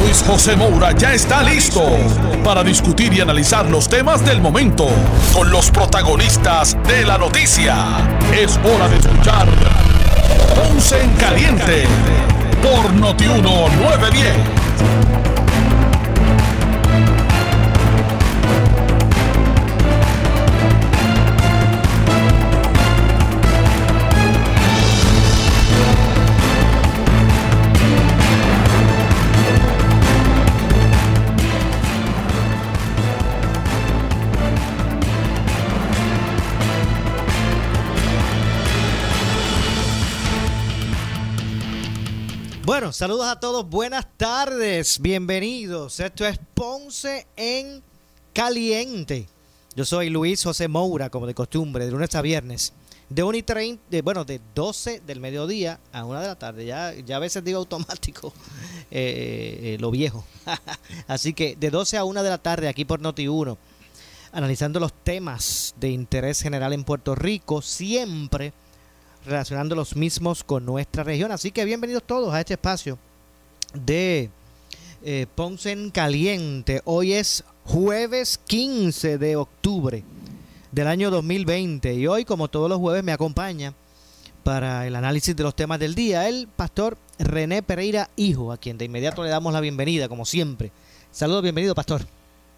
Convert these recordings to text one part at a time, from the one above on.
Luis José Moura ya está listo para discutir y analizar los temas del momento con los protagonistas de la noticia. Es hora de escuchar Ponce en Caliente por Notiuno 910. Saludos a todos, buenas tardes, bienvenidos. Esto es Ponce en Caliente. Yo soy Luis José Moura, como de costumbre, de lunes a viernes, de 1 y 30, de, bueno, de 12 del mediodía a 1 de la tarde. Ya, ya a veces digo automático eh, eh, lo viejo. Así que de 12 a 1 de la tarde aquí por Noti1, analizando los temas de interés general en Puerto Rico, siempre relacionando los mismos con nuestra región. Así que bienvenidos todos a este espacio de eh, Ponce en Caliente. Hoy es jueves 15 de octubre del año 2020 y hoy, como todos los jueves, me acompaña para el análisis de los temas del día el pastor René Pereira Hijo, a quien de inmediato le damos la bienvenida, como siempre. Saludos, bienvenido, pastor.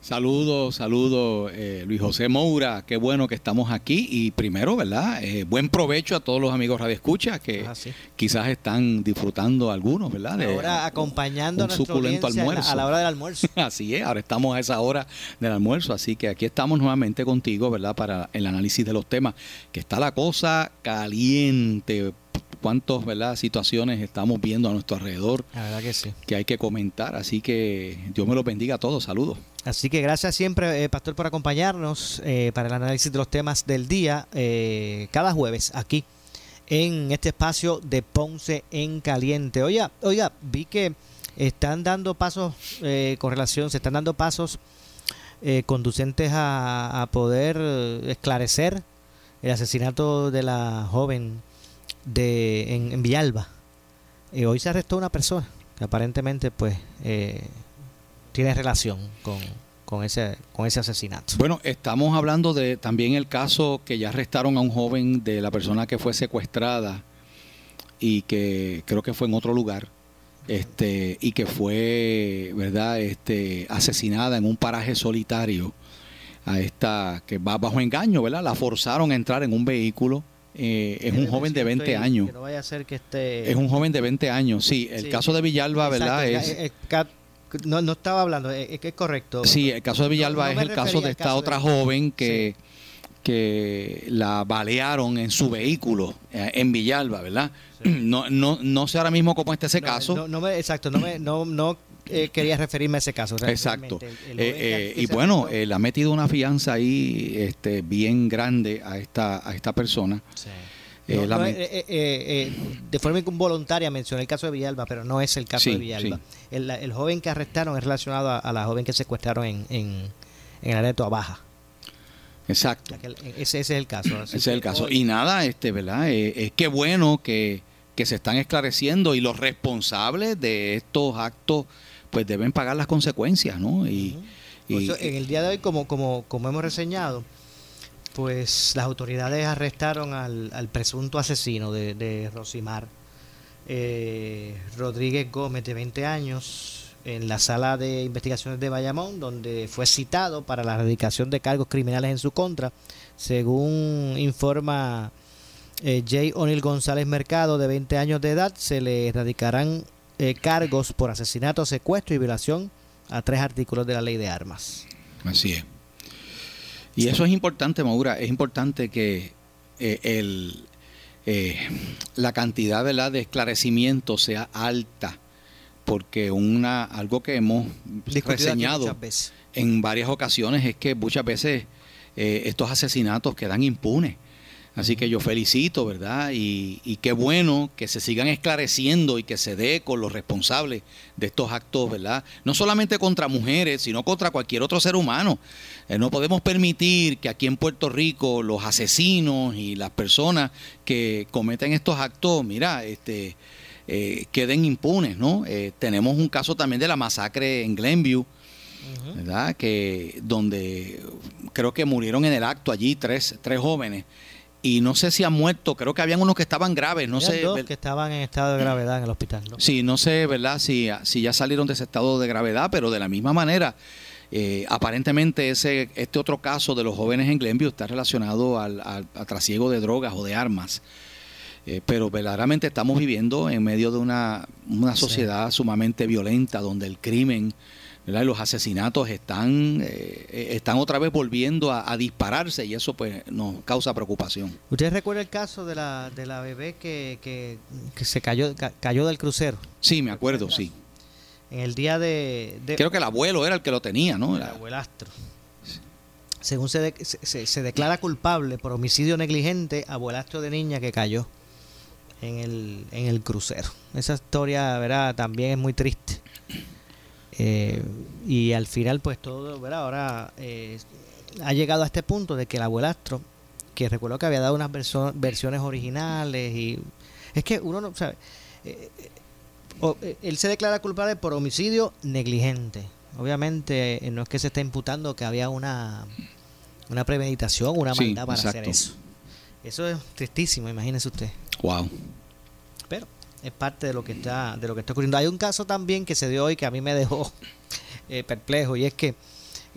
Saludos, saludos, eh, Luis José Moura, qué bueno que estamos aquí y primero, ¿verdad? Eh, buen provecho a todos los amigos Radio Escucha que Ah, sí. quizás están disfrutando algunos, ¿verdad? De Ahora acompañando a un suculento almuerzo. a la hora del almuerzo. Así es, ahora estamos a esa hora del almuerzo, así que aquí estamos nuevamente contigo, ¿verdad? Para el análisis de los temas, que está la cosa caliente. ¿Cuántas, verdad, situaciones estamos viendo a nuestro alrededor La verdad que sí. que hay que comentar? Así que Dios me los bendiga a todos. Saludos. Así que gracias siempre, eh, Pastor, por acompañarnos eh, para el análisis de los temas del día eh, cada jueves aquí en este espacio de Ponce en Caliente. Oiga, oiga, vi que están dando pasos eh, con relación, se están dando pasos eh, conducentes a, poder esclarecer el asesinato de la joven de en, en Villalba. Eh, hoy se arrestó una persona que aparentemente pues tiene relación con, con ese con ese asesinato. Bueno, estamos hablando de también el caso que ya arrestaron a un joven de la persona que fue secuestrada y que creo que fue en otro lugar. Este, y que fue, ¿verdad? Este, asesinada en un paraje solitario a esta que va bajo engaño, ¿verdad? La forzaron a entrar en un vehículo. eh, es un joven de 20 años. Que no vaya a ser que esté Es un joven de 20 años, sí. El Sí. caso de Villalba, ¿verdad? Es, eh, no, no estaba hablando, eh, es que es correcto. Sí, el caso de Villalba No- no es el caso de esta caso de- otra joven que, que la balearon en su vehículo eh, en Villalba, ¿verdad? No, no, no sé ahora mismo cómo está ese caso. no, me, exacto, no me, no, no eh, quería referirme a ese caso. Exacto. El- el Eh, eh, y bueno, eh, le ha metido una fianza ahí este, bien grande a esta, a esta persona. Sí. Eh, no, eh, eh, eh, de forma involuntaria mencioné el caso de Villalba, pero no es el caso Sí, de Villalba. El, el joven que arrestaron es relacionado a, a la joven que secuestraron en, en, en el área de Toa Baja. Exacto. Aquel- Ese, ese es el caso. así Ese es el caso. hoy- Y nada, este, ¿verdad? Eh, es que bueno que, que se están esclareciendo y los responsables de estos actos pues deben pagar las consecuencias, ¿no? Y, y- eso, en el día de hoy, como, como, como hemos reseñado, pues las autoridades arrestaron al, presunto asesino de, Rosimar, eh, Rodríguez Gómez, de 20 años, en la sala de investigaciones de Bayamón, donde fue citado para la erradicación de cargos criminales en su contra, según informa eh, Jay O'Neill González Mercado, de 20 años de edad, se le erradicarán eh, cargos por asesinato, secuestro y violación a tres artículos de la ley de armas. Así es. Y eso es importante, Maura, es importante que eh, el, eh, la cantidad ¿verdad? de esclarecimiento sea alta, porque una algo que hemos Discutido reseñado en varias ocasiones es que muchas veces eh, estos asesinatos quedan impunes. Así que yo felicito, ¿verdad? Y, y, qué bueno que se sigan esclareciendo y que se dé con los responsables de estos actos, ¿verdad? No solamente contra mujeres, sino contra cualquier otro ser humano. Eh, no podemos permitir que aquí en Puerto Rico los asesinos y las personas que cometen estos actos, mira, este, eh, queden impunes, ¿no? Eh, tenemos un caso también de la masacre en Glenview, ¿verdad? Que donde creo que murieron en el acto allí tres, tres jóvenes y no sé si han muerto, creo que habían unos que estaban graves, no sé. Dos que estaban en estado de gravedad en el hospital. ¿no? Sí, no sé, ¿verdad? Si, si ya salieron de ese estado de gravedad, pero de la misma manera, eh, aparentemente ese este otro caso de los jóvenes en Glenview está relacionado al, al, trasiego de drogas o de armas. Eh, pero verdaderamente estamos viviendo en medio de una, una sociedad sumamente violenta donde el crimen los asesinatos están, eh, están otra vez volviendo a, dispararse y eso pues nos causa preocupación. ¿Usted recuerda el caso de la, de la bebé que, que, se cayó, cayó del crucero? Sí, me acuerdo, sí. En el día de, Creo que el abuelo era el que lo tenía, ¿no? El abuelastro. Según se, se, se, declara culpable por homicidio negligente, abuelastro de niña que cayó en el, en el crucero. Esa historia, ¿verdad? También es muy triste. Eh, y al final, pues todo, ¿verdad? Ahora eh, ha llegado a este punto de que el abuelastro, que recuerdo que había dado unas versiones originales y es que uno no sabe. Eh, él se declara culpable por homicidio negligente. Obviamente no es que se esté imputando que había una, una premeditación, una maldad para hacer eso. Eso es tristísimo, imagínese usted. Wow. Pero es parte de lo que está de lo que está ocurriendo. Hay un caso también que se dio hoy que a mí me dejó eh, perplejo y es que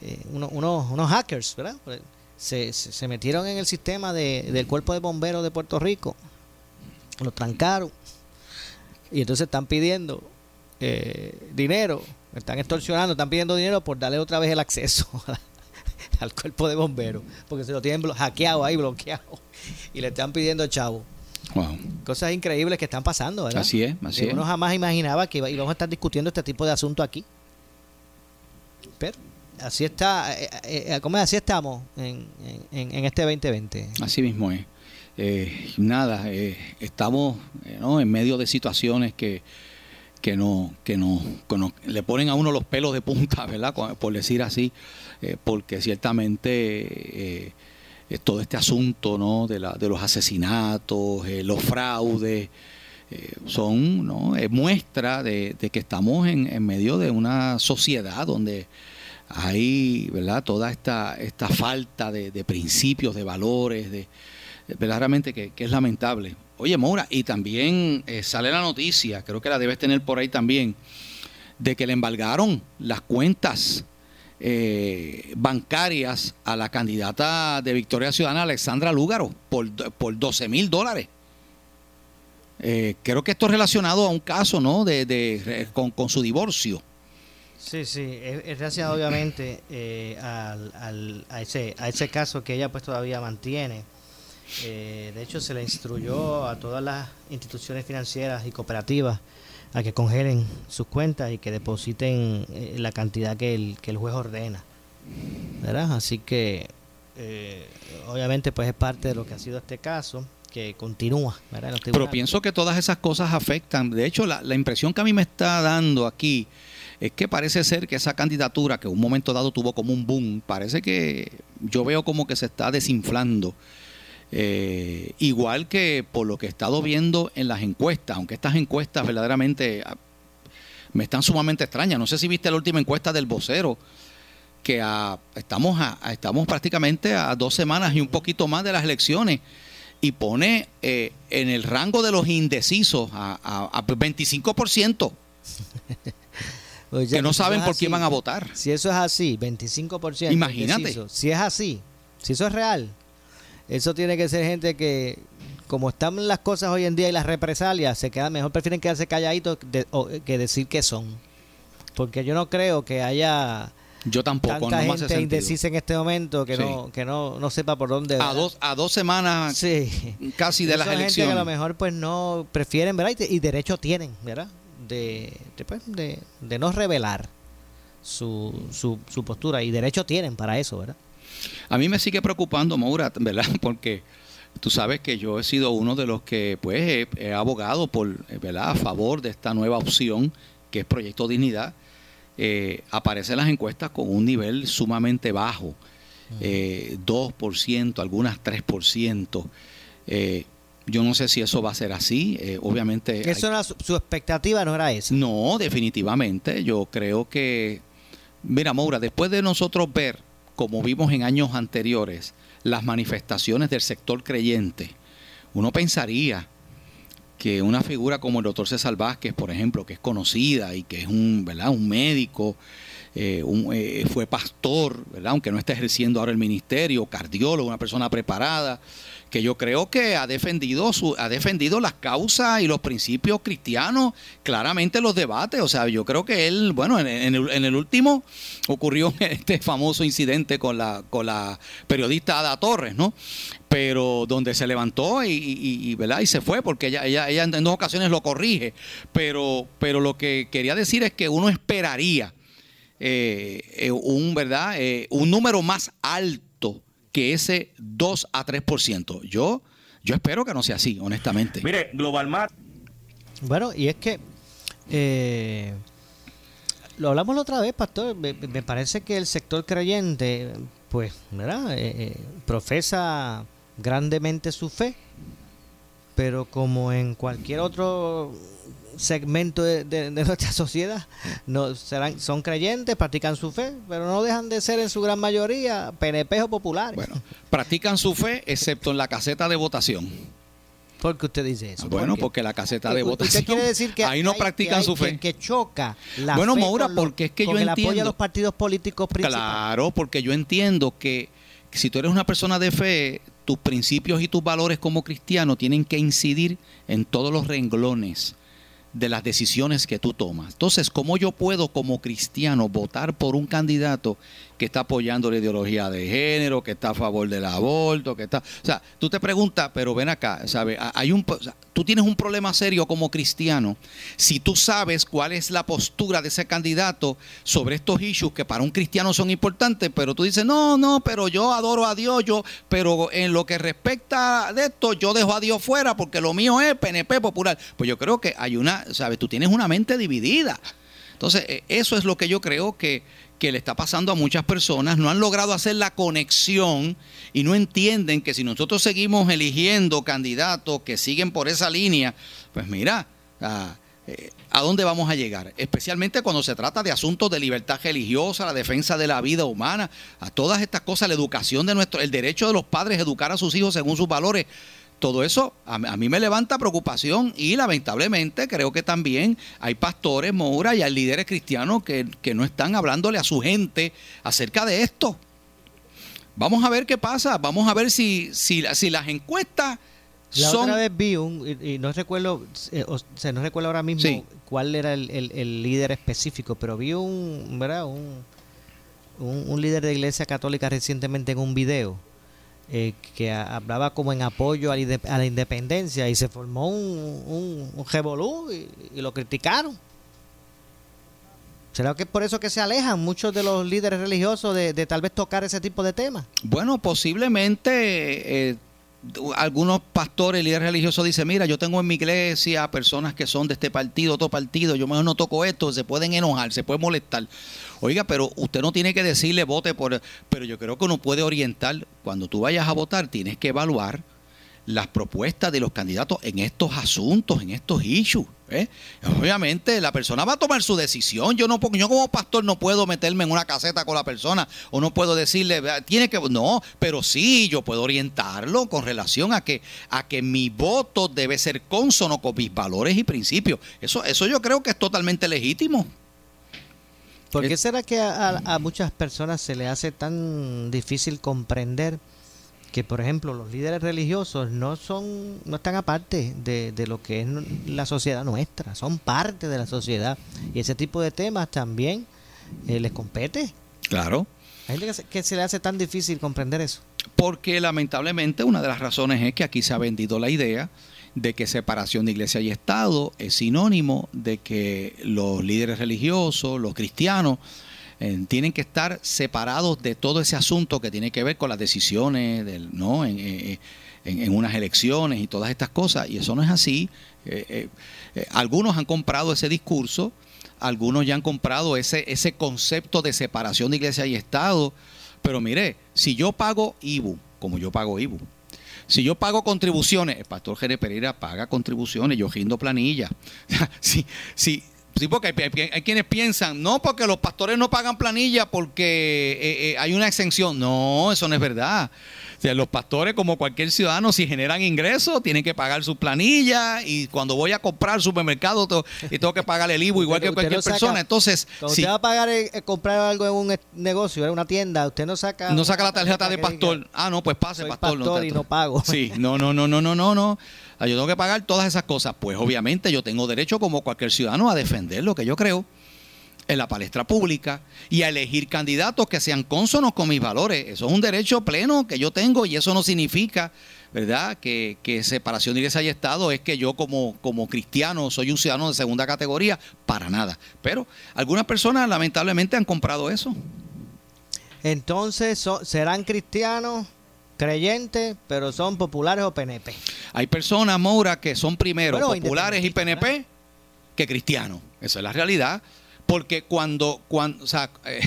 eh, uno, unos hackers, ¿verdad? Pues, se, se, metieron en el sistema de, del cuerpo de bomberos de Puerto Rico, lo trancaron y entonces están pidiendo eh, dinero, están extorsionando, están pidiendo dinero por darle otra vez el acceso al cuerpo de bomberos, porque se lo tienen hackeado ahí, bloqueado, y le están pidiendo chavo. Cosas increíbles que están pasando, ¿verdad? Así es, así Uno jamás imaginaba que íbamos a estar discutiendo este tipo de asunto aquí. Pero así está, eh, eh, eh ¿cómo es? Así estamos en, en, este 2020. Así mismo es. Eh, nada, estamos en medio de situaciones que, que, no, que, no, le ponen a uno los pelos de punta, ¿verdad? Por decir así, porque ciertamente eh, todo este asunto ¿no? de, la, de los asesinatos, eh, los fraudes, eh, son ¿no? muestra de, que estamos en, en, medio de una sociedad donde hay ¿verdad? toda esta, esta falta de, principios, de valores, de, verdaderamente que, que, es lamentable. Oye, Mora, y también sale la noticia, creo que la debes tener por ahí también, de que le embargaron las cuentas eh, bancarias a la candidata de Victoria Ciudadana, Alexandra Lúgaro, por, por 12 mil dólares. Eh, creo que esto es relacionado a un caso, ¿no? De, con, su divorcio. Sí, sí, es, gracias obviamente eh, al, a, ese, a ese caso que ella pues todavía mantiene. de hecho, se le instruyó a todas las instituciones financieras y cooperativas a que congelen sus cuentas y que depositen eh, la cantidad que el, que el juez ordena. ¿verdad? Así que eh, obviamente pues es parte de lo que ha sido este caso que continúa. ¿verdad? Pero pienso que todas esas cosas afectan. De hecho, la, la impresión que a mí me está dando aquí es que parece ser que esa candidatura que en un momento dado tuvo como un boom, parece que yo veo como que se está desinflando eh, igual que por lo que he estado viendo en las encuestas, aunque estas encuestas verdaderamente ah, me están sumamente extrañas. No sé si viste la última encuesta del vocero, que estamos, a, estamos prácticamente a dos semanas y un poquito más de las elecciones y pone eh, en el rango de los indecisos a, a, 25%. que no saben por quién van a votar. Si eso es así, 25%. Imagínate. si es así, si eso es real, eso tiene que ser gente que, como están las cosas hoy en día y las represalias, se quedan mejor, prefieren quedarse calladitos que decir que son. Porque yo no creo que haya yo tampoco, tanta gente indecisa en este momento que no que no, no sepa por dónde a dos a dos semanas sí. casi de las elecciones gente que a lo mejor pues no prefieren verdad y, derecho tienen verdad de de, pues, de, de no revelar su, su, su postura. Y derecho tienen para eso verdad a mí me sigue preocupando, Maura, ¿verdad? Porque Tú sabes que yo he sido uno de los que pues he, abogado por, ¿verdad? a favor de esta nueva opción que es Proyecto Dignidad. Eh, aparece en las encuestas con un nivel sumamente bajo, 2%, algunas 3%. Eh, yo no sé si eso va a ser así. Eh, obviamente. Eso su, expectativa no era esa. No, definitivamente. Yo creo que. Mira, Maura, después de nosotros ver, como vimos en años anteriores, las manifestaciones del sector creyente, uno pensaría que una figura como el doctor César Vázquez, por ejemplo, que es conocida y que es un, ¿verdad? un médico, eh, eh, fue pastor, ¿verdad? aunque no está ejerciendo ahora el ministerio, cardiólogo, una persona preparada, que yo creo que ha defendido su, ha defendido las causas y los principios cristianos claramente los debates. O sea, yo creo que él, bueno, en, el, último ocurrió este famoso incidente con la, con la periodista Ada Torres, ¿no? Pero donde se levantó y, ¿verdad? y se fue, porque ella, ella, ella en dos ocasiones lo corrige. Pero, pero lo que quería decir es que uno esperaría eh, eh, un, ¿verdad? Eh, un número más alto que ese 2 a 3%. Yo, yo espero que no sea así, honestamente. Mire, Global Mar. Bueno, y es que eh, lo hablamos la otra vez, pastor. Me, parece que el sector creyente, pues, ¿verdad? Eh, eh, profesa grandemente su fe, pero como en cualquier otro segmento de, nuestra sociedad no serán son creyentes, practican su fe, pero no dejan de ser en su gran mayoría PNP o populares. Bueno, practican su fe excepto en la caseta de votación. ¿Por qué usted dice eso? Bueno, porque la caseta de votación. quiere decir que ahí no practican su fe. Que, choca la bueno, Maura, porque es que yo entiendo. los partidos políticos principales. Claro, porque yo entiendo que si tú eres una persona de fe, tus principios y tus valores como cristiano tienen que incidir en todos los renglones de las decisiones que tú tomas. Entonces, ¿cómo yo puedo como cristiano votar por un candidato que está apoyando la ideología de género, que está a favor del aborto, que está... O sea, tú te preguntas, pero ven acá, ¿sabes? Hay un, tú tienes un problema serio como cristiano si tú sabes cuál es la postura de ese candidato sobre estos issues que para un cristiano son importantes, pero tú dices, no, no, pero yo adoro a Dios, yo, pero en lo que respecta de esto, yo dejo a Dios fuera porque lo mío es PNP popular. Pues yo creo que hay una, ¿sabes? Tú tienes una mente dividida. Entonces, e, eso es lo que yo creo que que le está pasando a muchas personas, no han logrado hacer la conexión y no entienden que si nosotros seguimos eligiendo candidatos que siguen por esa línea, pues mira, a, eh, a dónde vamos a llegar, especialmente cuando se trata de asuntos de libertad religiosa, la defensa de la vida humana, a todas estas cosas, la educación de nuestro, el derecho de los padres a educar a sus hijos según sus valores todo eso a, mí me levanta preocupación y lamentablemente creo que también hay pastores, Moura, y hay líderes cristianos que, no están hablándole a su gente acerca de esto. Vamos a ver qué pasa, vamos a ver si, si, si las encuestas... La otra vez vi un, y, no recuerdo, eh, o sea, no recuerdo ahora mismo cuál era el, líder específico, pero vi un, ¿verdad? Un, un líder de iglesia católica recientemente en un video eh, que hablaba como en apoyo a la, independencia y se formó un, un, revolú y, lo criticaron. ¿Será que es por eso que se alejan muchos de los líderes religiosos de, tal vez tocar ese tipo de temas? Bueno, posiblemente eh, algunos pastores, líderes religiosos dicen, mira, yo tengo en mi iglesia personas que son de este partido, otro partido, yo mejor no toco esto, se pueden enojar, se pueden molestar. Oiga, pero usted no tiene que decirle vote por... Pero yo creo que uno puede orientar, cuando tú vayas a votar, tienes que evaluar las propuestas de los candidatos en estos asuntos, en estos issues. ¿eh? Obviamente la persona va a tomar su decisión. Yo no yo como pastor no puedo meterme en una caseta con la persona o no puedo decirle tiene que no, pero sí yo puedo orientarlo con relación a que a que mi voto debe ser consono con mis valores y principios. Eso eso yo creo que es totalmente legítimo. ¿Por qué será que a, a muchas personas se le hace tan difícil comprender? que por ejemplo los líderes religiosos no son no están aparte de, de, lo que es la sociedad nuestra son parte de la sociedad y ese tipo de temas también eh, les compete. Claro. Hay gente que se, le hace tan difícil comprender eso. Porque lamentablemente una de las razones es que aquí se ha vendido la idea de que separación de iglesia y Estado es sinónimo de que los líderes religiosos, los cristianos, eh, tienen que estar separados de todo ese asunto que tiene que ver con las decisiones, del, ¿no? En, eh, en, unas elecciones y todas estas cosas. Y eso no es así. Eh, eh, algunos han comprado ese discurso, algunos ya han comprado ese, ese concepto de separación de iglesia y Estado. Pero mire, si yo pago IBU, como yo pago IBU, si yo pago contribuciones, el pastor Jerez Pereira paga contribuciones, yo rindo planilla. si, si, Sí, porque hay, quienes piensan, no, porque los pastores no pagan planilla porque eh, eh, hay una exención. No, eso no es verdad. O sea, los pastores, como cualquier ciudadano, si generan ingresos, tienen que pagar su planilla y cuando voy a comprar supermercado y tengo que pagar el IVU igual que cualquier persona. Entonces, si usted va a pagar eh, comprar algo en un negocio, en una tienda, usted no saca no saca la tarjeta de pastor. ah, no, pues pase, pastor. pastor y no pago. Sí, no, no, no, no, no, no, no. Ah, yo tengo que pagar todas esas cosas. Pues obviamente yo tengo derecho como cualquier ciudadano a defender lo que yo creo en la palestra pública y a elegir candidatos que sean cónsonos con mis valores. Eso es un derecho pleno que yo tengo y eso no significa, ¿verdad?, que, separación de iglesia y Estado es que yo como, como cristiano soy un ciudadano de segunda categoría, para nada. Pero algunas personas lamentablemente han comprado eso. Entonces, ¿serán cristianos? Creyentes, pero son populares o PNP. Hay personas, Moura, que son primero populares y PNP que cristianos. Esa es la realidad. Porque cuando, cuando o sea, eh,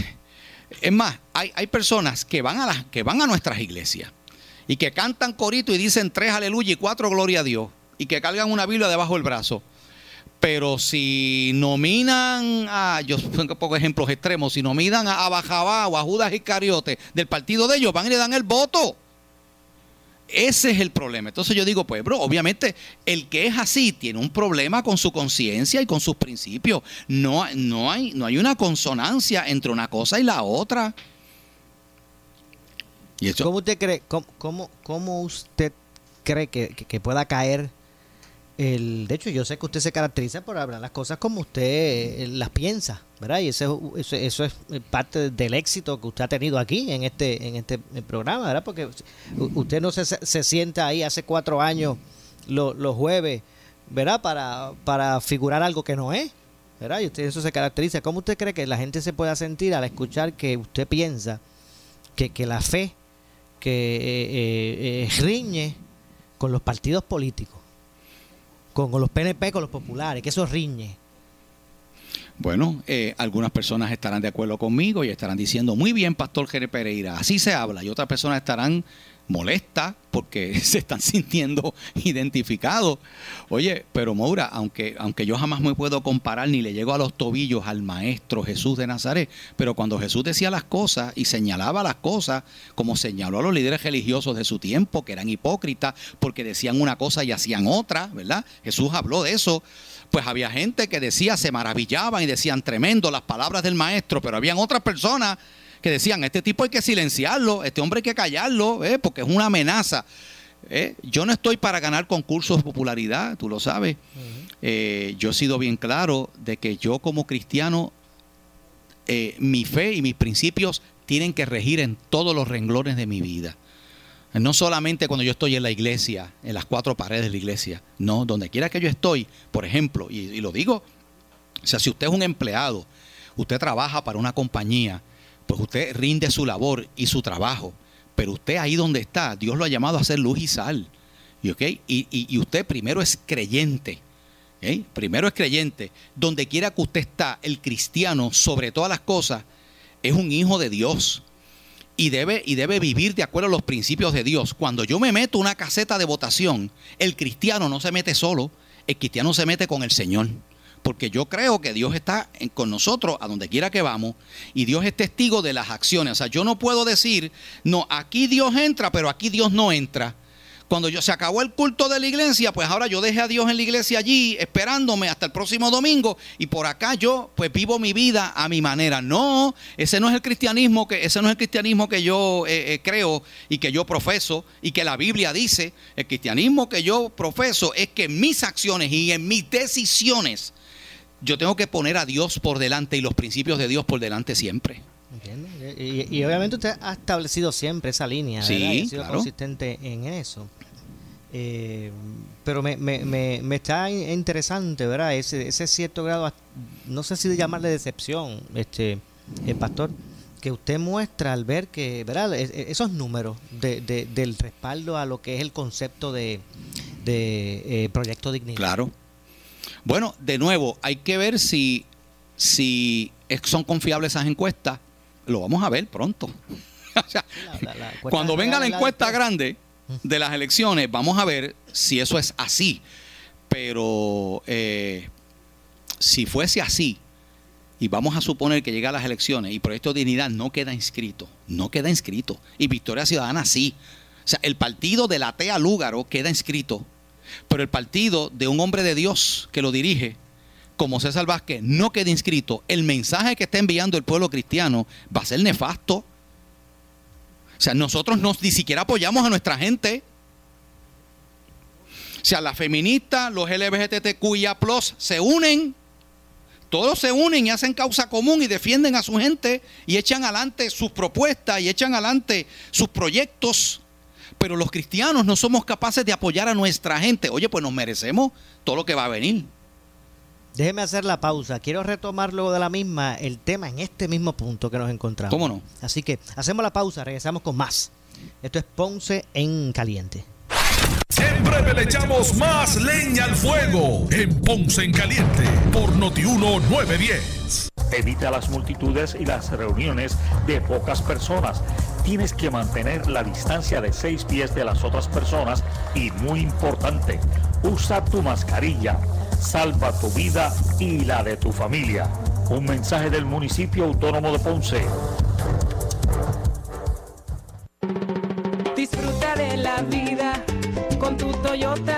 es más, hay, hay personas que van, a las, que van a nuestras iglesias y que cantan corito y dicen tres aleluya y cuatro gloria a Dios y que cargan una Biblia debajo del brazo. Pero si nominan a, yo pongo ejemplos extremos, si nominan a Bajabá o a Judas Iscariote del partido de ellos, van y le dan el voto. Ese es el problema. Entonces yo digo, pues, bro, obviamente el que es así tiene un problema con su conciencia y con sus principios. No, no, hay, no hay una consonancia entre una cosa y la otra. ¿Y ¿Cómo usted cree, cómo, cómo, usted cree que pueda caer el, de hecho, yo sé que usted se caracteriza por hablar las cosas como usted eh, las piensa, ¿verdad? Y eso, eso, eso, es parte del éxito que usted ha tenido aquí en este, en este programa, ¿verdad? Porque usted no se, se sienta ahí hace cuatro años los jueves, ¿verdad? Para, para figurar algo que no es, ¿verdad? Y usted eso se caracteriza. ¿Cómo usted cree que la gente se pueda sentir al escuchar que usted piensa que, que la fe que eh, eh, riñe con los partidos políticos? Con, los PNP, con los populares, que eso riñe. Bueno, eh, algunas personas estarán de acuerdo conmigo y estarán diciendo, muy bien, Pastor Jere Pereira, así se habla. Y otras personas estarán molesta porque se están sintiendo identificados. Oye, pero Moura, aunque, aunque yo jamás me puedo comparar ni le llego a los tobillos al maestro Jesús de Nazaret, pero cuando Jesús decía las cosas y señalaba las cosas, como señaló a los líderes religiosos de su tiempo, que eran hipócritas porque decían una cosa y hacían otra, ¿verdad? Jesús habló de eso pues había gente que decía, se maravillaban y decían tremendo las palabras del maestro, pero habían otras personas que decían, este tipo hay que silenciarlo, este hombre hay que callarlo, ¿eh? porque es una amenaza. ¿eh? Yo no estoy para ganar concursos de popularidad, tú lo sabes. Eh, yo he sido bien claro de que yo como cristiano, mi fe y mis principios tienen que regir en todos los renglones de mi vida. No solamente cuando yo estoy en la iglesia, en las cuatro paredes de la iglesia, no, donde quiera que yo estoy, por ejemplo, y, y lo digo, o sea, si usted es un empleado, usted trabaja para una compañía, pues usted rinde su labor y su trabajo, pero usted ahí donde está, Dios lo ha llamado a ser luz y sal. ¿Y, y, usted primero es creyente. Primero es creyente. Donde quiera que usted está, el cristiano, sobre todas las cosas, es un hijo de Dios. Y debe, y debe vivir de acuerdo a los principios de Dios. Cuando yo me meto una caseta de votación, el cristiano no se mete solo, el cristiano se mete con el Señor porque yo creo que Dios está con nosotros a donde quiera que vamos y Dios es testigo de las acciones. O sea, yo no puedo decir, no, aquí Dios entra, pero aquí Dios no entra. Cuando yo se acabó el culto de la iglesia, pues ahora yo dejé a Dios en la iglesia allí esperándome hasta el próximo domingo y por acá yo pues vivo mi vida a mi manera. No, ese no es el cristianismo que ese no es el cristianismo que yo eh, eh, creo y que yo profeso y que la Biblia dice. El cristianismo que yo profeso es que mis acciones y en mis decisiones yo tengo que poner a Dios por delante y los principios de Dios por delante siempre. Y, obviamente usted ha establecido siempre esa línea, sí, y ha sido consistente en eso. Eh, pero me, me, me, está interesante, ¿verdad? Ese, ese cierto grado, no sé si llamarle decepción, este, el pastor, que usted muestra al ver que, ¿verdad? E- e- Esos números de, de- del respaldo a lo que es el concepto de, de eh, Proyecto Dignidad. Claro. Bueno, de nuevo, hay que ver si, si son confiables esas encuestas. Lo vamos a ver pronto. O sea, La- la- la encuesta cuando venga la encuesta grande de las elecciones, vamos a ver si eso es así. Pero eh, si fuese así, y vamos a suponer que llega a las elecciones y Proyecto de Dignidad no queda inscrito, no queda inscrito, y Victoria Ciudadana sí. O sea, el partido de la Tea Lúgaro queda inscrito, pero el partido de un hombre de Dios que lo dirige, como César Vázquez, no queda inscrito, el mensaje que está enviando el pueblo cristiano va a ser nefasto. O sea, nosotros no, ni siquiera apoyamos a nuestra gente. O sea, las feministas, los LGBTQIA, se unen, todos se unen y hacen causa común y defienden a su gente y echan adelante sus propuestas y echan adelante sus proyectos. Pero los cristianos no somos capaces de apoyar a nuestra gente. Oye, pues nos merecemos todo lo que va a venir. Déjeme hacer la pausa. Quiero retomar luego de la misma el tema en este mismo punto que nos encontramos. ¿Cómo no? Así que hacemos la pausa, regresamos con más. Esto es Ponce en Caliente. En breve le echamos más leña al fuego en Ponce en Caliente por Notiuno 910. Evita las multitudes y las reuniones de pocas personas. Tienes que mantener la distancia de seis pies de las otras personas y muy importante, usa tu mascarilla. Salva tu vida y la de tu familia. Un mensaje del municipio autónomo de Ponce. Disfruta de la vida con tu Toyota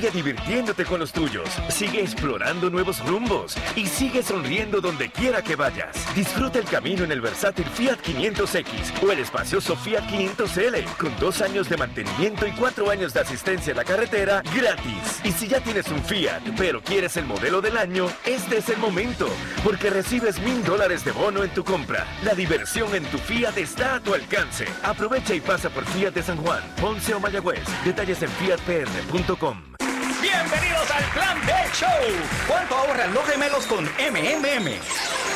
Sigue divirtiéndote con los tuyos, sigue explorando nuevos rumbos y sigue sonriendo donde quiera que vayas. Disfruta el camino en el versátil Fiat 500X o el espacioso Fiat 500L con dos años de mantenimiento y cuatro años de asistencia en la carretera gratis. Y si ya tienes un Fiat, pero quieres el modelo del año, este es el momento, porque recibes mil dólares de bono en tu compra. La diversión en tu Fiat está a tu alcance. Aprovecha y pasa por Fiat de San Juan, Ponce o Mayagüez. Detalles en fiatpr.com. Bienvenidos al Plan B Show. ¿Cuánto ahorran los gemelos con MMM?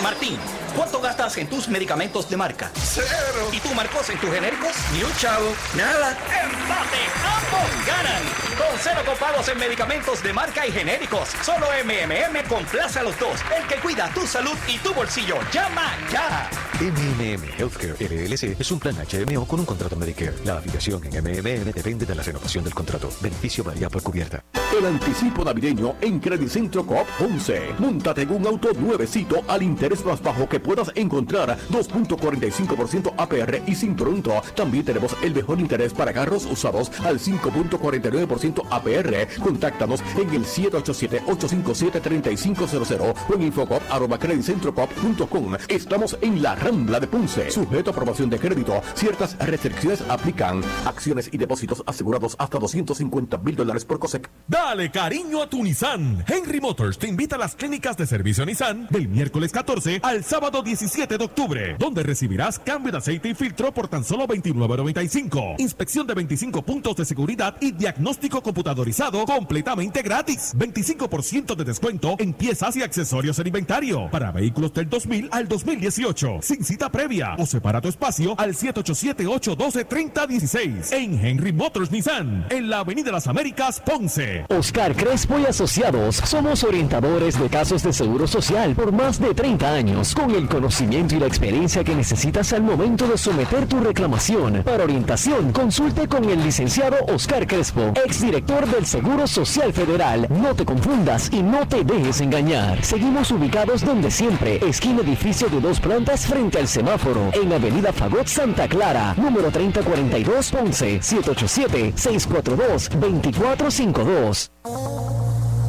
Martín, ¿cuánto gastas en tus medicamentos de marca? Cero. ¿Y tú, Marcos, en tus genéricos? Ni un chavo. Nada. ¡Empate! ¡Ambos ganan! Con cero copagos en medicamentos de marca y genéricos. Solo MMM complace a los dos. El que cuida tu salud y tu bolsillo. ¡Llama ya! MMM Healthcare LLC es un plan HMO con un contrato Medicare. La afiliación en MMM depende de la renovación del contrato. Beneficio varía por cubierta. El anticipo navideño en Credit Centro Coop 11. Móntate en un auto nuevecito al interés más bajo que puedas encontrar. 2.45% APR y sin pronto. También tenemos el mejor interés para carros usados al 5.49% APR. Contáctanos en el 787-857-3500 o en infocop.com. Estamos en la Rambla de Ponce. Sujeto a aprobación de crédito. Ciertas restricciones aplican. Acciones y depósitos asegurados hasta 250 mil dólares por COSEC. Dale cariño a tu Nissan. Henry Motors te invita a las clínicas de servicio Nissan del miércoles 14 al sábado 17 de octubre, donde recibirás cambio de aceite y filtro por tan solo $29.95, inspección de 25 puntos de seguridad y diagnóstico computadorizado completamente gratis. 25% de descuento en piezas y accesorios en inventario para vehículos del 2000 al 2018. Sin cita previa o separa tu espacio al 787-812-3016 en Henry Motors Nissan en la Avenida Las Américas, Ponce. Oscar Crespo y Asociados somos orientadores de casos de seguro social por más de 30 años con el conocimiento y la experiencia que necesitas al momento de someter tu reclamación. Para orientación, consulte con el licenciado Oscar Crespo, exdirector del Seguro Social Federal. No te confundas y no te dejes engañar. Seguimos ubicados donde siempre, esquina edificio de dos plantas frente al semáforo, en Avenida Fagot Santa Clara, número 3042 Ponce, 787-642-2452.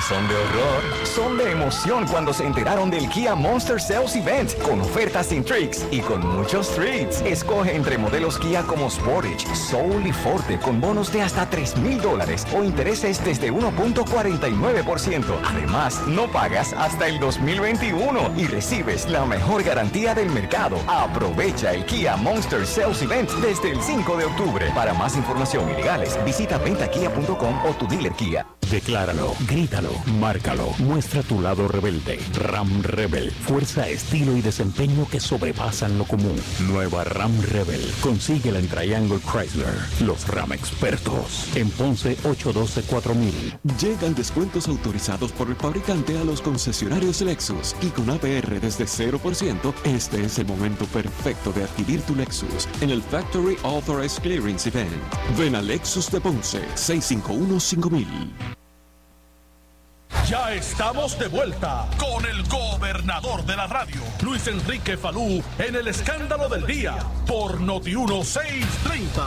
Son de horror, son de emoción cuando se enteraron del Kia Monster Sales Event con ofertas sin tricks y con muchos treats. Escoge entre modelos Kia como Sportage, Soul y Forte con bonos de hasta 3 mil dólares o intereses desde 1.49%. Además, no pagas hasta el 2021 y recibes la mejor garantía del mercado. Aprovecha el Kia Monster Sales Event desde el 5 de octubre. Para más información y legales, visita ventakia.com o tu dealer Kia. Decláralo, grítalo, márcalo, muestra tu lado rebelde. Ram Rebel, fuerza, estilo y desempeño que sobrepasan lo común. Nueva Ram Rebel, consíguela en Triangle Chrysler, los Ram expertos. En Ponce 812-4000. Llegan descuentos autorizados por el fabricante a los concesionarios Lexus y con APR desde 0%, este es el momento perfecto de adquirir tu Lexus en el Factory Authorized Clearance Event. Ven a Lexus de Ponce 651-5000. Ya estamos de vuelta con el gobernador de la radio, Luis Enrique Falú, en el escándalo del día por Noti 1630.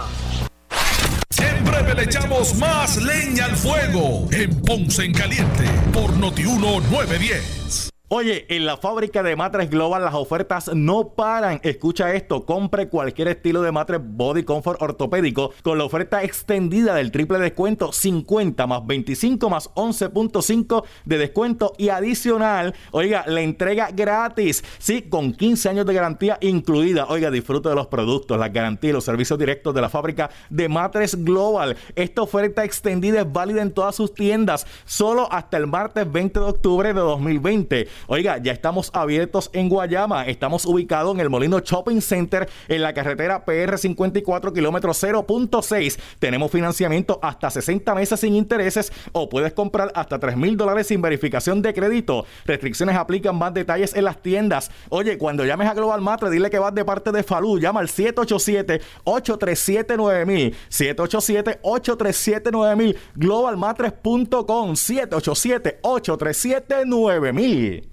En breve le echamos más leña al fuego en Ponce en Caliente por Noti 910. Oye, en la fábrica de matres Global las ofertas no paran. Escucha esto, compre cualquier estilo de matres Body Comfort ortopédico con la oferta extendida del triple descuento 50 más 25 más 11.5 de descuento y adicional, oiga, la entrega gratis, sí, con 15 años de garantía incluida. Oiga, disfrute de los productos, la garantía y los servicios directos de la fábrica de matres Global. Esta oferta extendida es válida en todas sus tiendas, solo hasta el martes 20 de octubre de 2020. Oiga, ya estamos abiertos en Guayama. Estamos ubicados en el Molino Shopping Center en la carretera PR 54 kilómetros 0.6. Tenemos financiamiento hasta 60 meses sin intereses o puedes comprar hasta 3 mil dólares sin verificación de crédito. Restricciones aplican más detalles en las tiendas. Oye, cuando llames a Global Matre, dile que vas de parte de Falú. Llama al 787-837-9000. 787-837-9000. Globalmatres.com 787-837-9000.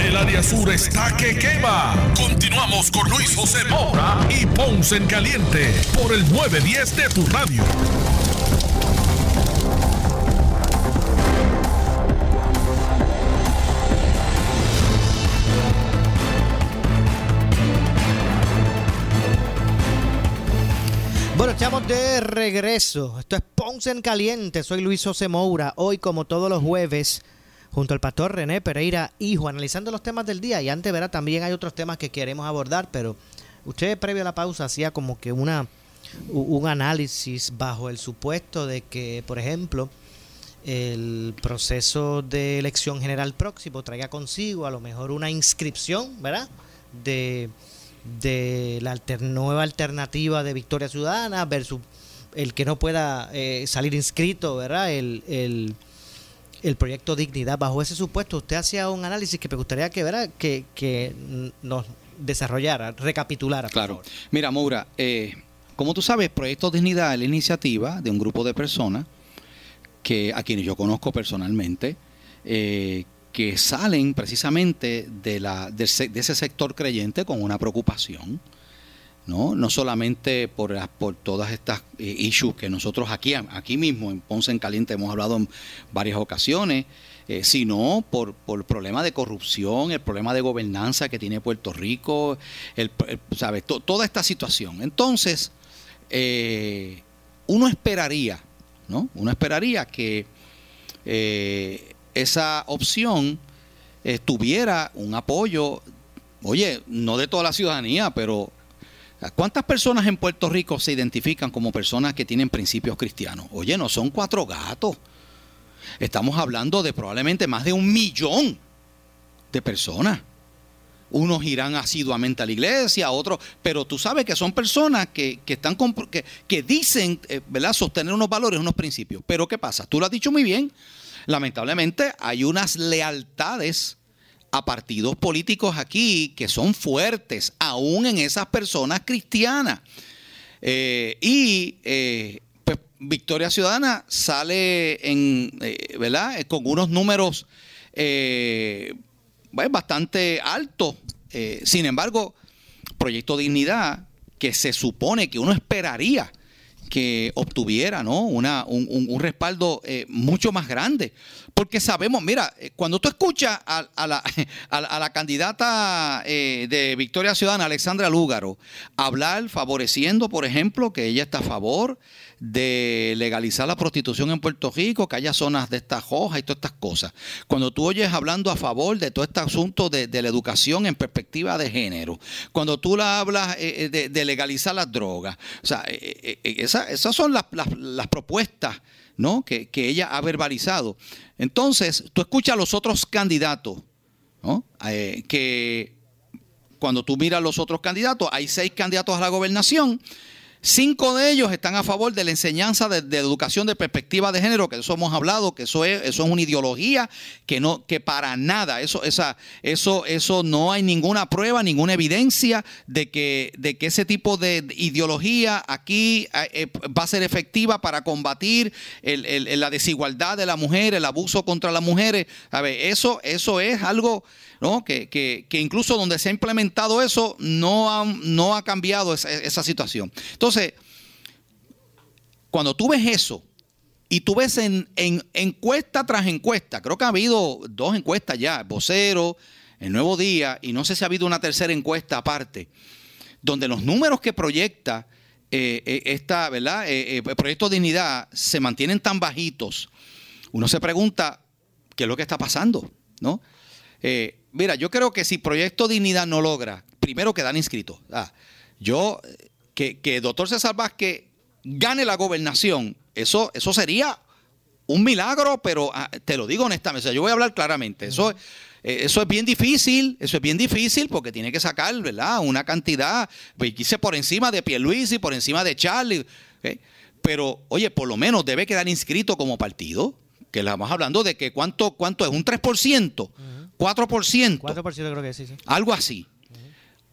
El área sur está que quema. Continuamos con Luis José Moura y Ponce en Caliente por el 910 de tu radio. Bueno, estamos de regreso. Esto es Ponce en Caliente. Soy Luis José Moura. Hoy, como todos los jueves, junto al pastor René Pereira, hijo, analizando los temas del día. Y antes, verá, también hay otros temas que queremos abordar, pero usted previo a la pausa hacía como que una un análisis bajo el supuesto de que, por ejemplo, el proceso de elección general próximo traiga consigo a lo mejor una inscripción, ¿verdad? De, de la alter- nueva alternativa de Victoria Ciudadana versus el que no pueda eh, salir inscrito, ¿verdad? El, el, el proyecto Dignidad. Bajo ese supuesto, usted hacía un análisis que me gustaría que, ¿verdad? que, que nos desarrollara, recapitulara. por Claro. favor. Mira, Moura, eh, como tú sabes, Proyecto Dignidad es la iniciativa de un grupo de personas que a quienes yo conozco personalmente, eh, que salen precisamente de, la, de ese sector creyente con una preocupación, ¿no? No solamente por, por todas estas eh, issues que nosotros aquí, aquí mismo en Ponce en Caliente hemos hablado en varias ocasiones, eh, sino por, por el problema de corrupción, el problema de gobernanza que tiene Puerto Rico, el, ¿sabes? To- toda esta situación. Entonces, eh, uno esperaría, ¿no? Uno esperaría que esa opción tuviera un apoyo, oye, no de toda la ciudadanía, pero ¿cuántas personas en Puerto Rico se identifican como personas que tienen principios cristianos? Oye, no son cuatro gatos. Estamos hablando de probablemente más de un millón de personas. Unos irán asiduamente a la iglesia, otros, pero tú sabes que son personas que, que que dicen, eh, ¿verdad?, sostener unos valores, unos principios. Pero ¿qué pasa? Tú lo has dicho muy bien. Lamentablemente hay unas lealtades a partidos políticos aquí que son fuertes, aún en esas personas cristianas. Eh, y eh, pues Victoria Ciudadana sale en, eh, ¿verdad? Con unos números bueno, bastante altos. Sin embargo, Proyecto Dignidad, que se supone que uno esperaría que obtuviera ¿no? Una, un, un- respaldo eh, mucho más grande. Porque sabemos, mira, eh, cuando tú escuchas a, a la, a la- a la candidata eh, de Victoria Ciudadana, Alexandra Lúgaro, hablar favoreciendo, por ejemplo, que ella está a favor de legalizar la prostitución en Puerto Rico, que haya zonas de estas hojas y todas estas cosas. Cuando tú oyes hablando a favor de todo este asunto de, de la educación en perspectiva de género, cuando tú la hablas eh, eh, de, de legalizar las drogas, o sea, eh, esa- esas son las, las- propuestas ¿no? que, que ella ha verbalizado. Entonces, tú escuchas a los otros candidatos, ¿no? Que cuando tú miras los otros candidatos, hay seis candidatos a la gobernación. Cinco de ellos están a favor de la enseñanza de, educación de perspectiva de género, que eso hemos hablado, que eso es, eso es una ideología que no, que para nada, eso, esa, eso, eso no hay ninguna prueba, ninguna evidencia de que, de que ese tipo de ideología aquí eh, eh, va a ser efectiva para combatir la desigualdad de la mujer, el abuso contra las mujeres. A ver, eso, eso es algo ¿no? Que, que- que incluso donde se ha implementado eso no ha, no ha cambiado esa, esa situación. Entonces, cuando tú ves eso y tú ves en, en encuesta tras encuesta, creo que ha habido dos encuestas ya, Vocero, El Nuevo Día, y no sé si ha habido una tercera encuesta aparte, donde los números que proyecta eh, eh, esta, ¿verdad? Eh, eh, Proyecto Dignidad se mantienen tan bajitos. Uno se pregunta qué es lo que está pasando, ¿no? Mira, yo creo que si Proyecto Dignidad no logra, primero quedar inscritos. Ah, yo, que, que doctor César Vázquez gane la gobernación, eso, eso sería un milagro, pero ah, te lo digo honestamente, o sea, yo voy a hablar claramente. Eso, eh, eso es bien difícil, eso es bien difícil porque tiene que sacar, ¿verdad? Una cantidad, pues, quise por encima de Pierluisi, por encima de Charlie. Pero, oye, por lo menos debe quedar inscrito como partido, que estamos hablando de que cuánto, cuánto es, un 3%, 4%. 4% creo que sí, sí. Algo así.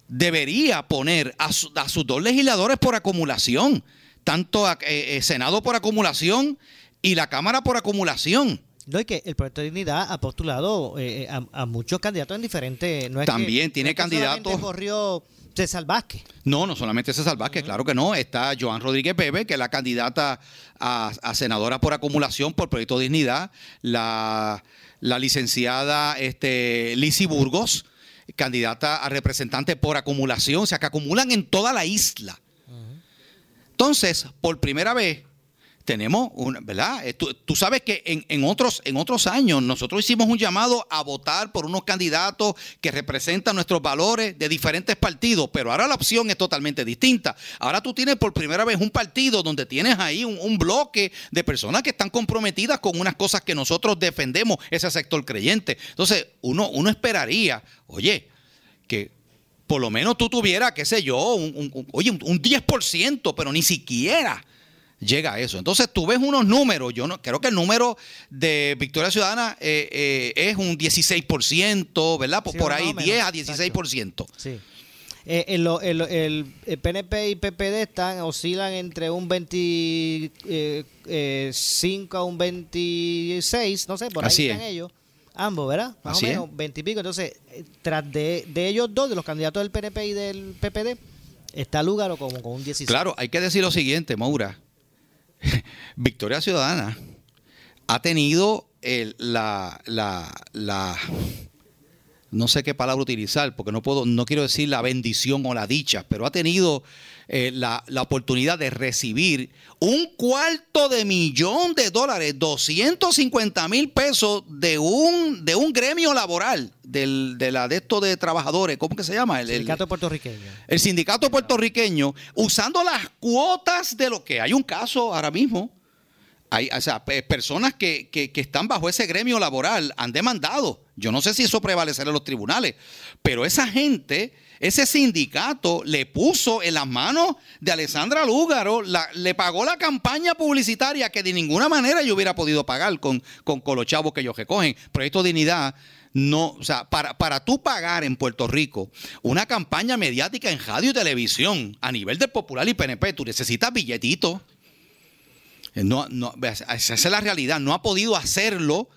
Debería poner a, su- a sus dos legisladores por acumulación, tanto a, eh, eh, Senado por acumulación y la Cámara por acumulación. No, y que el Proyecto de Dignidad ha postulado eh, eh, a, a muchos candidatos en diferentes. No es También que- tiene no candidatos- corrió César Vázquez. No, no solamente César Vázquez, claro que no. Está Joan Rodríguez Bebe, que es la candidata a, a senadora por acumulación por Proyecto Dignidad. La, la licenciada este, Lizzy Burgos, candidata a representante por acumulación. O sea, que acumulan en toda la isla. Entonces, por primera vez, tenemos una, ¿verdad? Eh, Tú, sabes que en, en otros, en otros años nosotros hicimos un llamado a votar por unos candidatos que representan nuestros valores de diferentes partidos, pero ahora la opción es totalmente distinta. Ahora tú tienes por primera vez un partido donde tienes ahí un, bloque de personas que están comprometidas con unas cosas que nosotros defendemos, ese sector creyente. Entonces, uno, uno esperaría, oye, que por lo menos tú tuvieras, qué sé yo, un, un- un- oye, un 10%, pero ni siquiera llega a eso. Entonces tú ves unos números, yo no creo que el número de Victoria Ciudadana eh, eh, es un 16%, ¿verdad? Por, Sí, por más ahí, o menos, 10 a 16%. Sí. Eh, el, el- el- el PNP y PPD están, oscilan entre un 25 a un 26, no sé, por ahí Así están es. ellos. Ambos, ¿verdad? Más Así o menos, 20 y pico. Entonces, eh, tras de, de ellos dos, de los candidatos del PNP y del PPD, está Lúgaro como con un 16. Claro, hay que decir lo siguiente, Maura. Victoria Ciudadana ha tenido la, la, la- no sé qué palabra utilizar, porque no puedo, no quiero decir la bendición o la dicha, pero ha tenido eh, la, la oportunidad de recibir un cuarto de millón de dólares, 250 mil pesos de un, de un gremio laboral, del, de la de esto de trabajadores, ¿cómo que se llama? El- el- Sindicato puertorriqueño. el sindicato puertorriqueño usando las cuotas de lo que hay un caso ahora mismo. Hay, o sea, pe- personas que, que- que están bajo ese gremio laboral han demandado. Yo no sé si eso prevalecerá en los tribunales, pero esa gente, ese sindicato le puso en las manos de Alessandra Lúgaro, le pagó la campaña publicitaria que de ninguna manera yo hubiera podido pagar con, con, con los chavos que ellos recogen. Proyecto Dignidad no, o sea, para, para tú pagar en Puerto Rico una campaña mediática en radio y televisión a nivel del Popular y PNP, tú necesitas billetitos. Eh, No, no, esa es la realidad. No ha podido hacerlo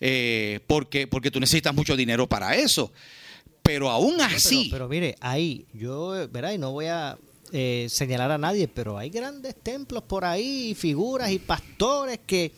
eh, porque, porque tú necesitas mucho dinero para eso. Pero aún así, Pero, mire, ahí, yo, ¿verdad? Y no voy a eh, señalar a nadie, pero hay grandes templos por ahí, figuras y pastores que,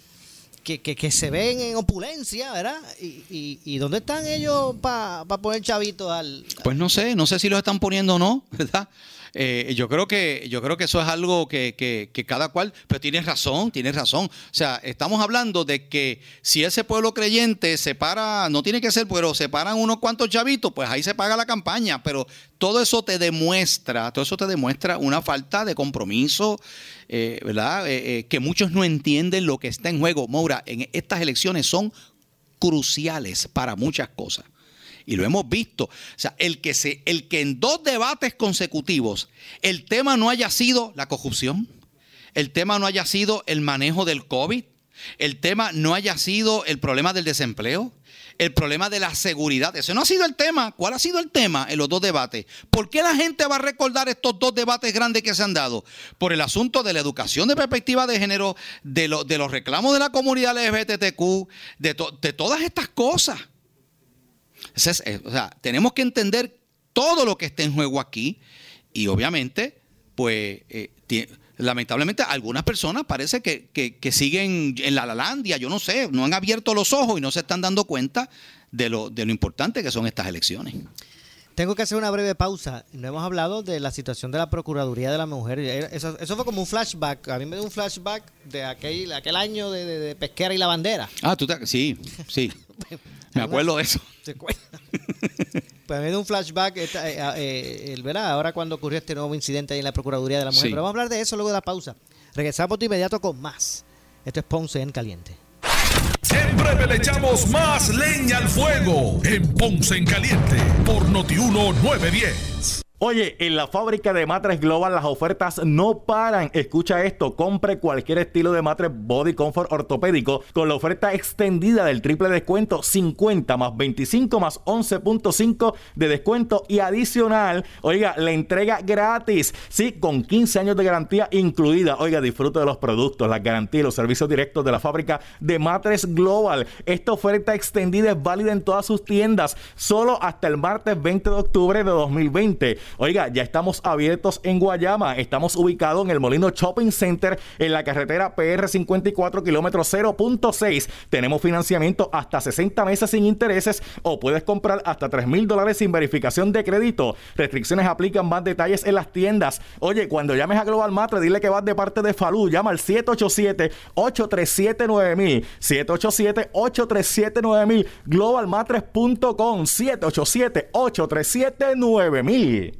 que, que, que se ven en opulencia, ¿verdad? Y, y, y ¿dónde están ellos para poner chavitos al... pues no sé, no sé si los están poniendo o no, ¿verdad? Eh, yo creo que yo creo que eso es algo que, que, cada cual, pero tienes razón, tienes razón. O sea, estamos hablando de que si ese pueblo creyente se para, no tiene que ser, pero se paran unos cuantos chavitos, pues ahí se paga la campaña. Pero todo eso te demuestra, todo eso te demuestra una falta de compromiso, eh, ¿verdad? Eh, eh, que muchos no entienden lo que está en juego. Moura, en estas elecciones son cruciales para muchas cosas. Y lo hemos visto. O sea, el que, se, el que en dos debates consecutivos el tema no haya sido la corrupción, el tema no haya sido el manejo del COVID, el tema no haya sido el problema del desempleo, el problema de la seguridad. Ese no ha sido el tema. ¿Cuál ha sido el tema en los dos debates? ¿Por qué la gente va a recordar estos dos debates grandes que se han dado? Por el asunto de la educación de perspectiva de género, de, lo, de los reclamos de la comunidad LGBTQ, de, to, de todas estas cosas. Es, eh, o sea, tenemos que entender todo lo que está en juego aquí y obviamente, pues, eh, lamentablemente algunas personas parece que, que, que, siguen en la lalandia, yo no sé, no han abierto los ojos y no se están dando cuenta de lo, de lo importante que son estas elecciones. Tengo que hacer una breve pausa. No hemos hablado de la situación de la Procuraduría de la Mujer. Eso, eso fue como un flashback. A mí me dio un flashback de aquel, aquel año de, de, de Pesquera y la Bandera. Ah, tú te, sí, sí. me acuerdo de eso. ¿Se acuerda? pues me dio un flashback, esta, eh, eh, el, ¿verdad? Ahora cuando ocurrió este nuevo incidente ahí en la Procuraduría de la Mujer. Sí. Pero vamos a hablar de eso luego de la pausa. Regresamos de inmediato con más. Esto es Ponce en Caliente. En breve le echamos más leña al fuego en Ponce en Caliente por Notiuno 910. Oye, en la fábrica de matres Global las ofertas no paran. Escucha esto, compre cualquier estilo de matres Body Comfort ortopédico con la oferta extendida del triple descuento 50 más 25 más 11.5 de descuento y adicional, oiga, la entrega gratis, sí, con 15 años de garantía incluida. Oiga, disfrute de los productos, la garantía y los servicios directos de la fábrica de matres Global. Esta oferta extendida es válida en todas sus tiendas, solo hasta el martes 20 de octubre de 2020. Oiga, ya estamos abiertos en Guayama. Estamos ubicados en el Molino Shopping Center en la carretera PR 54 kilómetro 0.6. Tenemos financiamiento hasta 60 meses sin intereses o puedes comprar hasta 3 mil dólares sin verificación de crédito. Restricciones aplican más detalles en las tiendas. Oye, cuando llames a Global Matre, dile que vas de parte de Falú. Llama al 787-837-9000. 787-837-9000. Globalmatres.com 787-837-9000.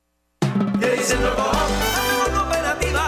Que dicen loco, operativa.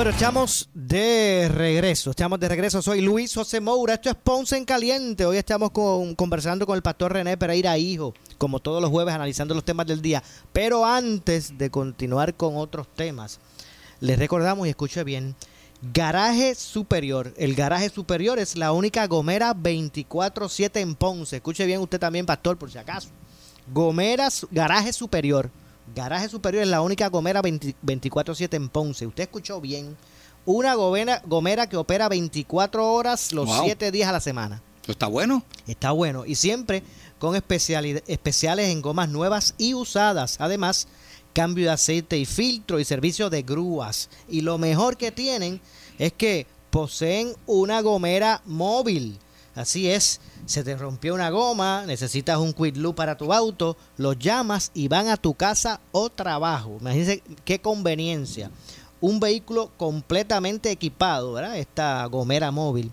Bueno, estamos de regreso. Estamos de regreso. Soy Luis José Moura. Esto es Ponce en Caliente. Hoy estamos con- conversando con el pastor René Pereira Hijo, como todos los jueves, analizando los temas del día. Pero antes de continuar con otros temas, les recordamos y escuche bien. Garaje Superior. El garaje superior es la única gomera 24-7 en Ponce. Escuche bien usted también, pastor, por si acaso. Gomeras, garaje superior. Garaje superior es la única gomera 20 24-7 en Ponce. Usted escuchó bien. Una gomera, gomera que opera 24 horas los Wow. 7 días a la semana. ¿Está bueno? Está bueno. Y siempre con especiales en gomas nuevas y usadas. Además, cambio de aceite y filtro y servicio de grúas. Y lo mejor que tienen es que poseen una gomera móvil. Así es, se te rompió una goma, necesitas un quick loop para tu auto, los llamas y van a tu casa o trabajo. Imagínense qué conveniencia. Un vehículo completamente equipado, ¿verdad? Esta gomera móvil,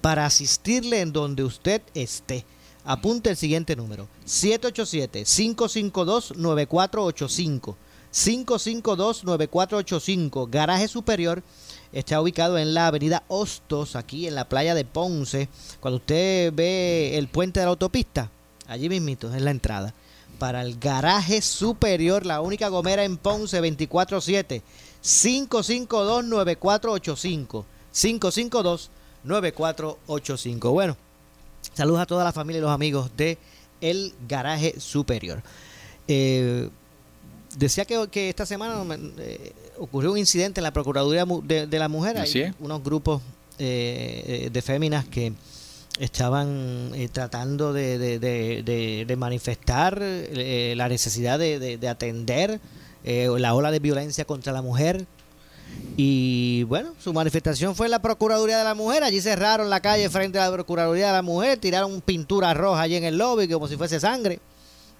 para asistirle en donde usted esté. Apunte el siguiente número: 787-552-9485. 552-9485. Garaje Superior está ubicado en la avenida Hostos, aquí en la playa de Ponce. Cuando usted ve el puente de la autopista, allí mismito, es la entrada. Para el garaje superior, la única gomera en Ponce 24-7. 552-9485. 552-9485. Bueno, saludos a toda la familia y los amigos de El Garaje Superior. Eh, decía que, que esta semana eh, ocurrió un incidente en la Procuraduría de, de la Mujer. Hay Así es. unos grupos eh, eh, de féminas que estaban eh, tratando de, de- de- de- manifestar eh, la necesidad de, de- de atender eh, la ola de violencia contra la mujer. Y bueno, su manifestación fue en la Procuraduría de la Mujer. Allí cerraron la calle frente a la Procuraduría de la Mujer, tiraron pintura roja allí en el lobby como si fuese sangre,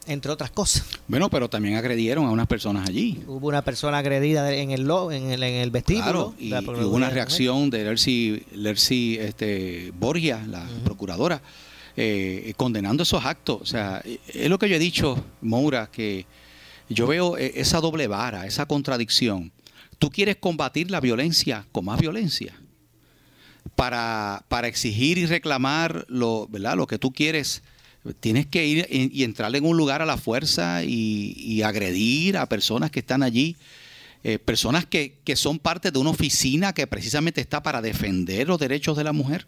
entre otras cosas. Bueno, pero también agredieron a unas personas allí. Hubo una persona agredida en el, lo- en el, en el vestíbulo. Claro, y, la y hubo una reacción de Lercy, Lercy, este, Borgia, la procuradora, eh, condenando esos actos. O sea, eh, es lo que yo he dicho, Moura, que yo veo eh, esa doble vara, esa contradicción. Tú quieres combatir la violencia con más violencia para, para exigir y reclamar lo, ¿verdad? lo que tú quieres. Tienes que ir y entrar en un lugar a la fuerza y, y agredir a personas que están allí. eh, personas que, que son parte de una oficina que precisamente está para defender los derechos de la mujer.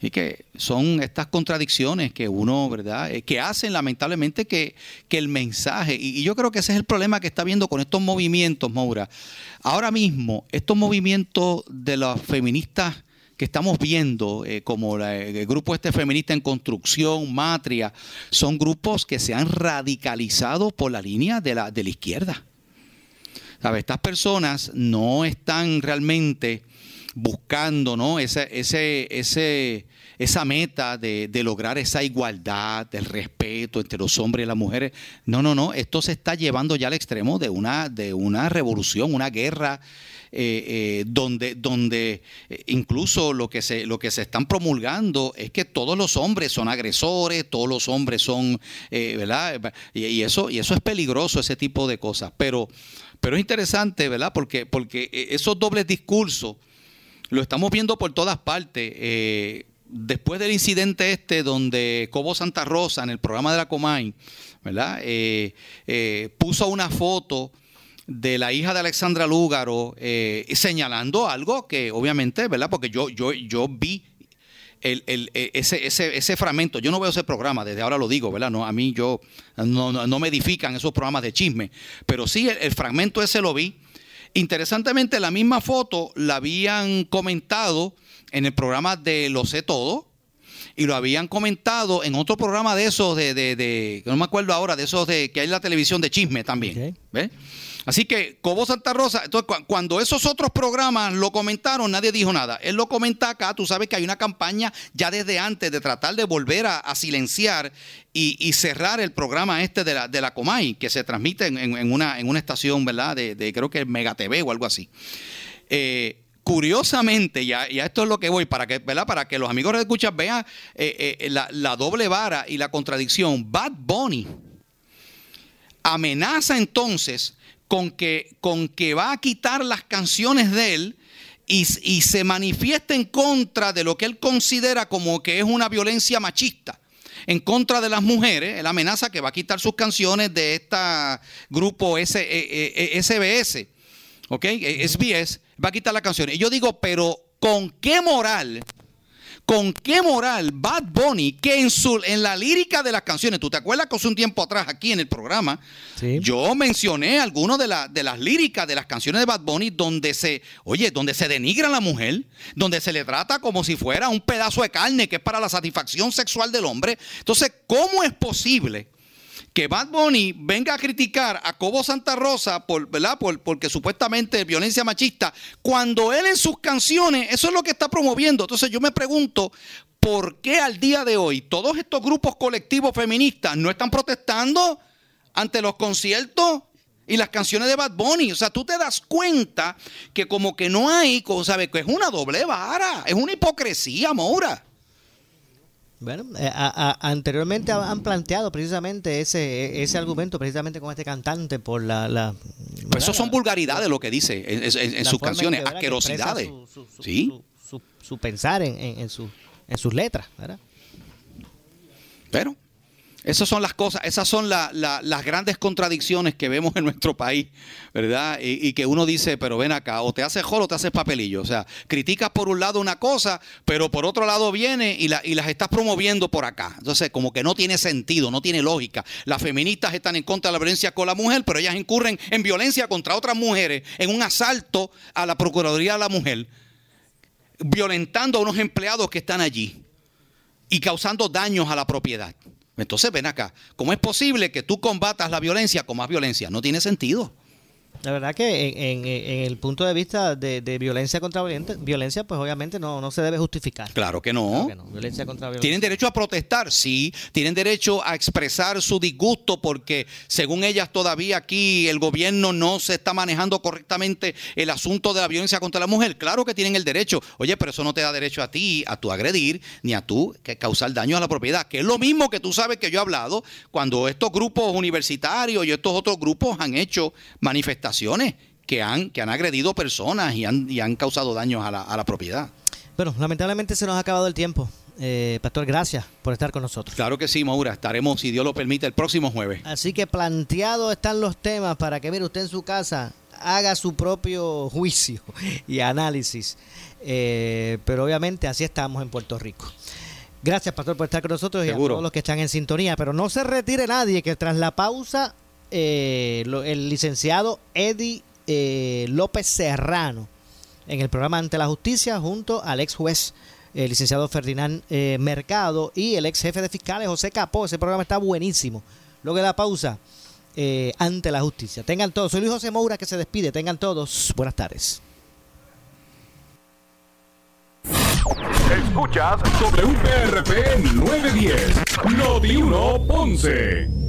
Y que son estas contradicciones que uno, ¿verdad? Eh, que hacen lamentablemente que, que el mensaje, y, y yo creo que ese es el problema que está viendo con estos movimientos, Maura. Ahora mismo, estos movimientos de las feministas que estamos viendo, eh, como el grupo este feminista en construcción, Matria, son grupos que se han radicalizado por la línea de la, de la izquierda. ¿Sabe? Estas personas no están realmente buscando ¿no? ese, ese, ese, esa meta de, de lograr esa igualdad, del respeto entre los hombres y las mujeres. No, no, no. Esto se está llevando ya al extremo de una, de una revolución, una guerra. Eh, eh, donde, donde eh, incluso lo que, se, lo que se están promulgando es que todos los hombres son agresores, todos los hombres son, ¿verdad? Y, eso, y eso es peligroso, ese tipo de cosas. Pero, pero es interesante, ¿verdad? Porque, porque esos dobles discursos lo estamos viendo por todas partes. Después del incidente este donde Cobo Santa Rosa en el programa de la Comay, ¿verdad? Puso una foto de la hija de Alexandra Lúgaro eh, señalando algo que obviamente, ¿verdad? Porque yo, yo, yo vi el- el- e- ese, ese, ese fragmento, yo no veo ese programa, desde ahora lo digo, ¿verdad? No, a mí yo no, no- no me edifican esos programas de chisme, pero sí el, el fragmento ese lo vi. Interesantemente, la misma foto la habían comentado en el programa de Lo sé todo, y lo habían comentado en otro programa de esos, de, de, de- que no me acuerdo ahora, de esos de que hay en la televisión de chisme también. ¿ves? Así que Cobo Santa Rosa, entonces, cu- cuando esos otros programas lo comentaron, nadie dijo nada. Él lo comenta acá, tú sabes que hay una campaña ya desde antes de tratar de volver a, silenciar y, cerrar el programa este de la, de Comay, que se transmite en, una, estación, ¿verdad? De, creo que Mega TV o algo así. Eh, curiosamente, y a, y a esto es lo que voy, para que, ¿verdad? Para que los amigos de escuchas vean eh, eh, la, la doble vara y la contradicción. Bad Bunny amenaza entonces con que, con que va a quitar las canciones de él y, y se manifiesta en contra de lo que él considera como que es una violencia machista. En contra de las mujeres, él amenaza que va a quitar sus canciones de este grupo S- eh, eh, SBS, ¿ok? Eh, SBS, va a quitar las canciones. Y yo digo, pero ¿con qué moral? ¿Con qué moral Bad Bunny, que en, su, en la lírica de las canciones, tú te acuerdas que hace un tiempo atrás aquí en el programa, yo mencioné algunas de, la- de las líricas de las canciones de Bad Bunny donde se, oye, donde se denigra a la mujer, donde se le trata como si fuera un pedazo de carne que es para la satisfacción sexual del hombre. Entonces, ¿cómo es posible? Que Bad Bunny venga a criticar a Cobo Santa Rosa por, ¿verdad? Por, porque supuestamente violencia machista, cuando él en sus canciones, eso es lo que está promoviendo. Entonces yo me pregunto, ¿por qué al día de hoy todos estos grupos colectivos feministas no están protestando ante los conciertos? Y las canciones de Bad Bunny, o sea, tú te das cuenta que como que no hay, sabes, que es una doble vara, es una hipocresía, Moura. Bueno, eh, a- a- anteriormente ha- han planteado precisamente ese, ese argumento precisamente con este cantante por la... la Pues eso son vulgaridades lo que dice en, en- en la sus canciones, asquerosidades. su- su- su- ¿Sí? su, pensar en, en, en sus letras, ¿verdad? Pero esas son las cosas, esas son la- la- las grandes contradicciones que vemos en nuestro país, ¿verdad? Y, que uno dice, pero ven acá, o te haces jolo o te haces papelillo. O sea, criticas por un lado una cosa, pero por otro lado viene y, y las estás promoviendo por acá. Entonces, como que no tiene sentido, no tiene lógica. Las feministas están en contra de la violencia con la mujer, pero ellas incurren en violencia contra otras mujeres, en un asalto a la Procuraduría de la Mujer, violentando a unos empleados que están allí y causando daños a la propiedad. Entonces ven acá, ¿cómo es posible que tú combatas la violencia con más violencia? No tiene sentido. La verdad que en, en- en el punto de vista de, de violencia contra violencia, violencia, pues obviamente no, no se debe justificar. Claro que no. Claro que no. Violencia contra violencia. Tienen derecho a protestar, sí. Tienen derecho a expresar su disgusto porque según ellas todavía aquí el gobierno no se está manejando correctamente el asunto de la violencia contra la mujer. Claro que tienen el derecho. Oye, pero eso no te da derecho a ti a tu agredir ni a tú que causar daño a la propiedad. Que es lo mismo que tú sabes que yo he hablado cuando estos grupos universitarios y estos otros grupos han hecho manifestaciones que han, que han agredido personas y han, y han causado daños a la, a la propiedad. Bueno, lamentablemente se nos ha acabado el tiempo. Eh, Pastor, gracias por estar con nosotros. Claro que sí, Maura. Estaremos, si Dios lo permite, el próximo jueves. Así que planteados están los temas para que, mire, usted en su casa haga su propio juicio y análisis. Eh, pero obviamente así estamos en Puerto Rico. Gracias, Pastor, por estar con nosotros y a todos los que están en sintonía. Pero no se retire nadie, que tras la pausa, eh, el licenciado Eddie eh, López Serrano, en el programa Ante la Justicia, junto al ex juez, el licenciado Ferdinand eh, Mercado, y el ex jefe de fiscales, José Capó. Ese programa está buenísimo. Luego de la pausa, eh, Ante la Justicia. Tengan todos. Soy Luis José Moura que se despide. Tengan todos. Buenas tardes. Escuchas WPRP 910, Noti 1 Ponce.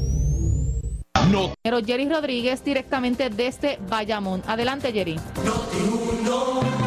No. Pero Jerry Rodríguez directamente desde Bayamón. Adelante, Jerry. Uno